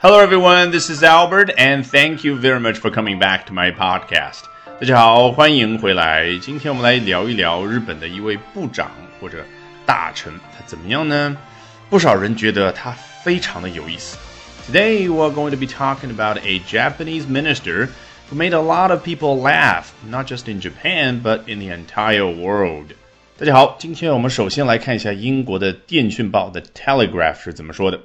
Hello, everyone. This is Albert, and thank you very much for coming back to my podcast. 大家好，欢迎回来。今天我们来聊一聊日本的一位部长或者大臣，他怎么样呢？不少人觉得他非常的有意思。Today we're going to be talking about a Japanese minister who made a lot of people laugh, not just in Japan, but in the entire world. 大家好，今天我们首先来看一下英国的电讯报的 Telegraph 是怎么说的。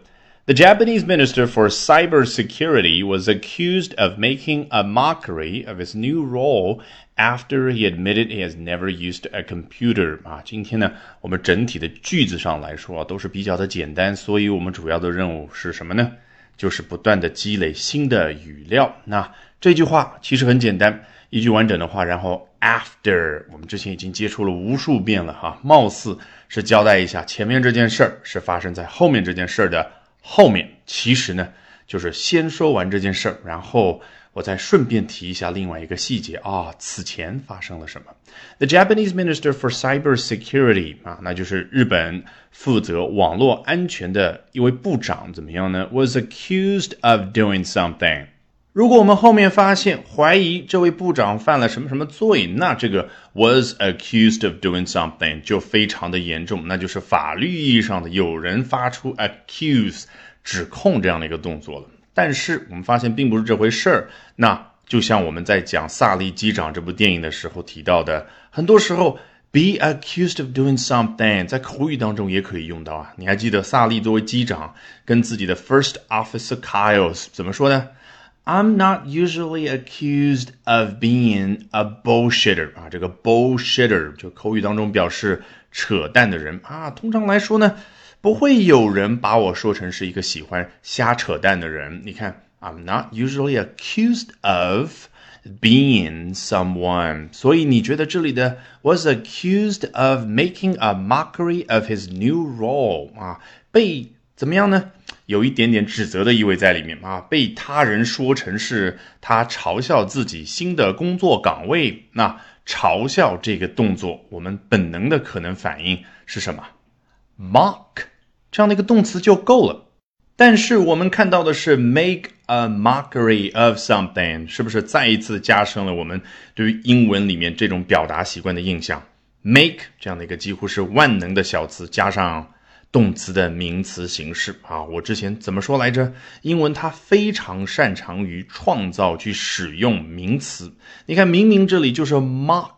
The Japanese Minister for Cybersecurity was accused of making a mockery of his new role after he admitted he has never used a computer. 啊，今天呢，我们整体的句子上来说啊，都是比较的简单，所以我们主要的任务是什么呢？就是不断的积累新的语料。那这句话其实很简单，一句完整的话，然后 after 我们之前已经接触了无数遍了哈，貌似是交代一下前面这件事儿是发生在后面这件事儿的。后面其实呢，就是先说完这件事儿，然后我再顺便提一下另外一个细节啊，此前发生了什么？The Japanese Minister for Cybersecurity 啊，那就是日本负责网络安全的一位部长，怎么样呢？Was accused of doing something。 如果我们后面发现怀疑这位部长犯了什么什么罪，那这个 was accused of doing something 就非常的严重，那就是法律意义上的有人发出 accuse 指控这样的一个动作了。但是我们发现并不是这回事儿。那就像我们在讲《萨利机长》这部电影的时候提到的，很多时候 be accused of doing something 在口语当中也可以用到啊。你还记得萨利作为机长跟自己的 first officer Kyles 怎么说呢 ？I'm not usually accused of being a bullshitter 啊，这个 bullshitter 就口语当中表示扯淡的人啊。通常来说呢，不会有人把我说成是一个喜欢瞎扯淡的人。你看，I'm not usually accused of being someone。所以你觉得这里的 was accused of making a mockery of his new role 啊，被怎么样呢？ 有一点点指责的意味在里面啊，被他人说成是他嘲笑自己新的工作岗位。那嘲笑这个动作，我们本能的可能反应是什么？mock 这样的一个动词就够了。但是我们看到的是 make a mockery of something，是不是再一次加深了我们对于英文里面这种表达习惯的印象？make 这样的一个几乎是万能的小词加上。动词的名词形式啊，我之前怎么说来着？英文它非常擅长于创造去使用名词。你看，明明这里就是 mock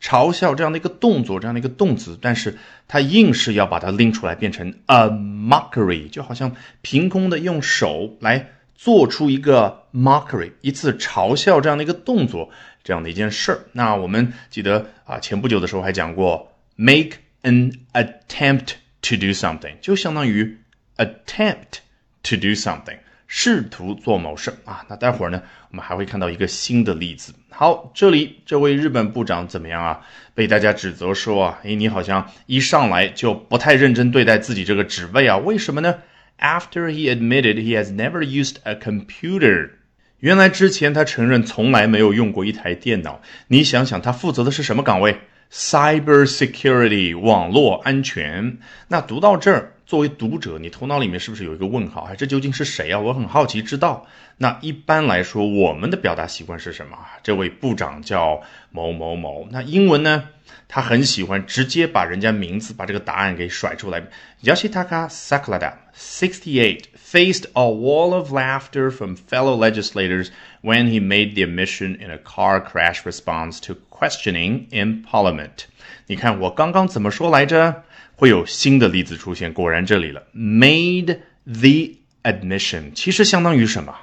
嘲笑这样的一个动作，这样的一个动词，但是它硬是要把它拎出来变成 a mockery，就好像凭空的用手来做出一个 mockery，一次嘲笑这样的一个动作，这样的一件事儿。那我们记得啊，前不久的时候还讲过 make an attempt。To do something 就相当于 attempt to do something，试图做某事啊。那待会儿呢，我们还会看到一个新的例子。好，这里这位日本部长怎么样啊？被大家指责说啊，诶，你好像一上来就不太认真对待自己这个职位啊？为什么呢？After he admitted he has never used a computer，原来之前他承认从来没有用过一台电脑。你想想，他负责的是什么岗位？Cyber security 网络安全。那读到这儿，作为读者，你头脑里面是不是有一个问号？哎，这究竟是谁啊？我很好奇知道。那一般来说，我们的表达习惯是什么？这位部长叫某某某。那英文呢？他很喜欢直接把人家名字、把这个答案给甩出来。Yoshitaka Sakurada, sixty-eight, faced a wall of laughter from fellow legislators when he made the admission in a car crash response to questioning in Parliament。你看我刚刚怎么说来着？会有新的例子出现。果然这里了，made the admission，其实相当于什么？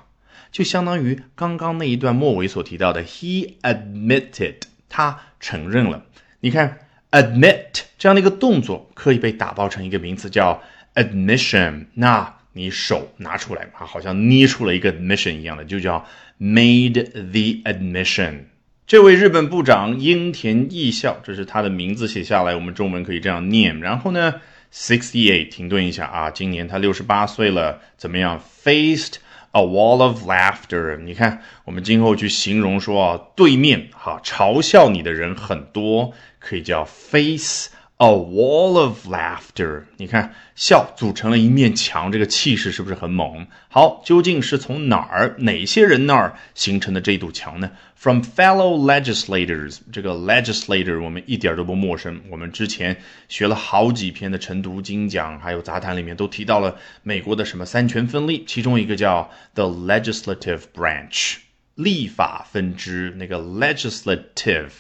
就相当于刚刚那一段末尾所提到的，he admitted，他承认了。 你看，admit 这样的一个动作可以被打包成一个名词叫 admission。那你手拿出来啊，好像捏出了一个 admission 一样的，就叫 made the admission。这位日本部长樱田义孝，这是他的名字写下来，我们中文可以这样念。然后呢，sixty eight，停顿一下啊，今年他六十八岁了，怎么样？Faced a wall of laughter。你看，我们今后去形容说啊，对面哈嘲笑你的人很多，可以叫 face A wall of laughter，你看，笑组成了一面墙，这个气势是不是很猛？好，究竟是从哪儿、哪些人那儿形成的这堵墙呢？From fellow legislators，这个 legislator 我们一点都不陌生，我们之前学了好几篇的晨读精讲，还有杂谈里面都提到了美国的什么三权分立，其中一个叫 the legislative branch，立法分支，那个 legislative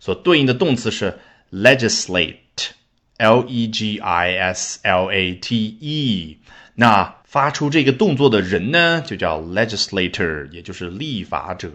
所对应的动词是 legislate。L E G I S L A T E，那发出这个动作的人呢，就叫 legislator，也就是立法者。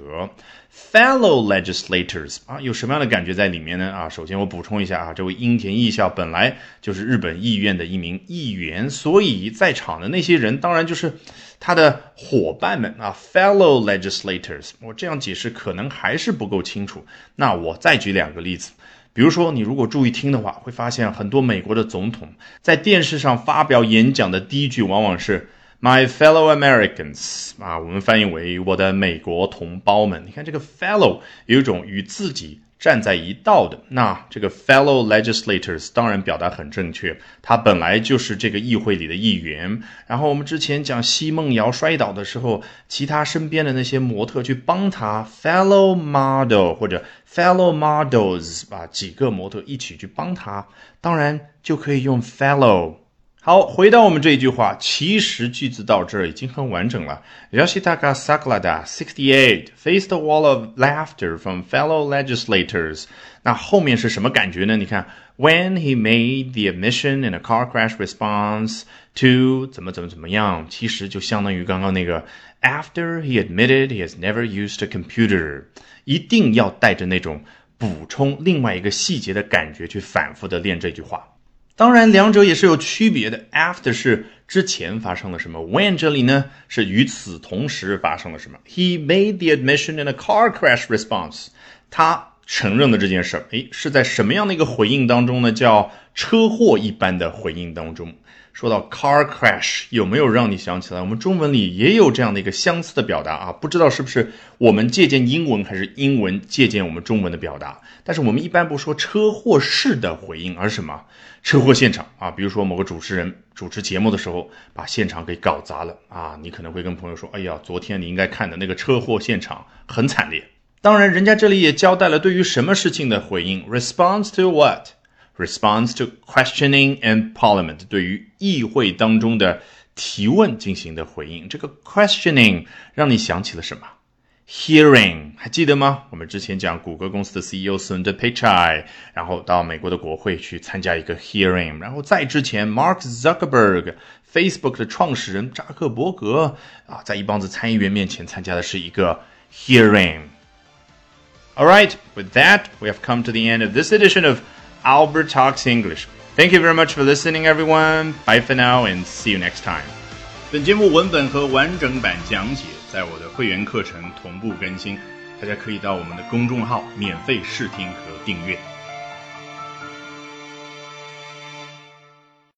Fellow legislators 啊，有什么样的感觉在里面呢？啊，首先我补充一下啊，这位樱田义孝本来就是日本议院的一名议员，所以在场的那些人当然就是他的伙伴们啊。Fellow legislators，我这样解释可能还是不够清楚，那我再举两个例子。比如说，你如果注意听的话，会发现很多美国的总统在电视上发表演讲的第一句往往是 “My fellow Americans” 啊，我们翻译为“我的美国同胞们”。你看这个 “fellow” 有一种与自己。站在一道的那这个 fellow legislators 当然表达很正确，他本来就是这个议会里的议员。然后我们之前讲奚梦瑶摔倒的时候，其他身边的那些模特去帮他 fellow model 或者 fellow models 啊，几个模特一起去帮他，当然就可以用 fellow。好，回到我们这一句话，其实句子到这儿已经很完整了。Yoshitaka Sakurada, sixty-eight, faced a wall of laughter from fellow legislators。那后面是什么感觉呢？你看，When he made the admission in a car crash response to 怎么怎么怎么样，其实就相当于刚刚那个 After he admitted he has never used a computer，一定要带着那种补充另外一个细节的感觉去反复的练这句话。 当然，两者也是有区别的。After 是之前发生了什么，When 这里呢是与此同时发生了什么。He made the admission in a car crash response。他承认了这件事儿。诶，是在什么样的一个回应当中呢？叫车祸一般的回应当中。说到 car crash，有没有让你想起来？我们中文里也有这样的一个相似的表达啊？不知道是不是我们借鉴英文，还是英文借鉴我们中文的表达？但是我们一般不说车祸式的回应，而什么？车祸现场啊？比如说某个主持人主持节目的时候，把现场给搞砸了啊！你可能会跟朋友说：“哎呀，昨天你应该看的那个车祸现场很惨烈。”当然，人家这里也交代了对于什么事情的回应：response to what？what？response to questioning in Parliament，对于议会当中的提问进行的回应。这个 questioning 让你想起了什么？Hearing 还记得吗？我们之前讲谷歌公司的 CEO Sundar Pichai，然后到美国的国会去参加一个 hearing，然后在之前 Mark Zuckerberg，Facebook 的创始人扎克伯格啊，在一帮子参议员面前参加的是一个 hearing。All right, with that, we have come to the end of this edition of Albert Talks English. Thank you very much for listening, everyone. Bye for now and see you next time. 本节目文本和完整版讲解在我的会员课程同步更新，大家可以到我们的公众号免费试听和订阅。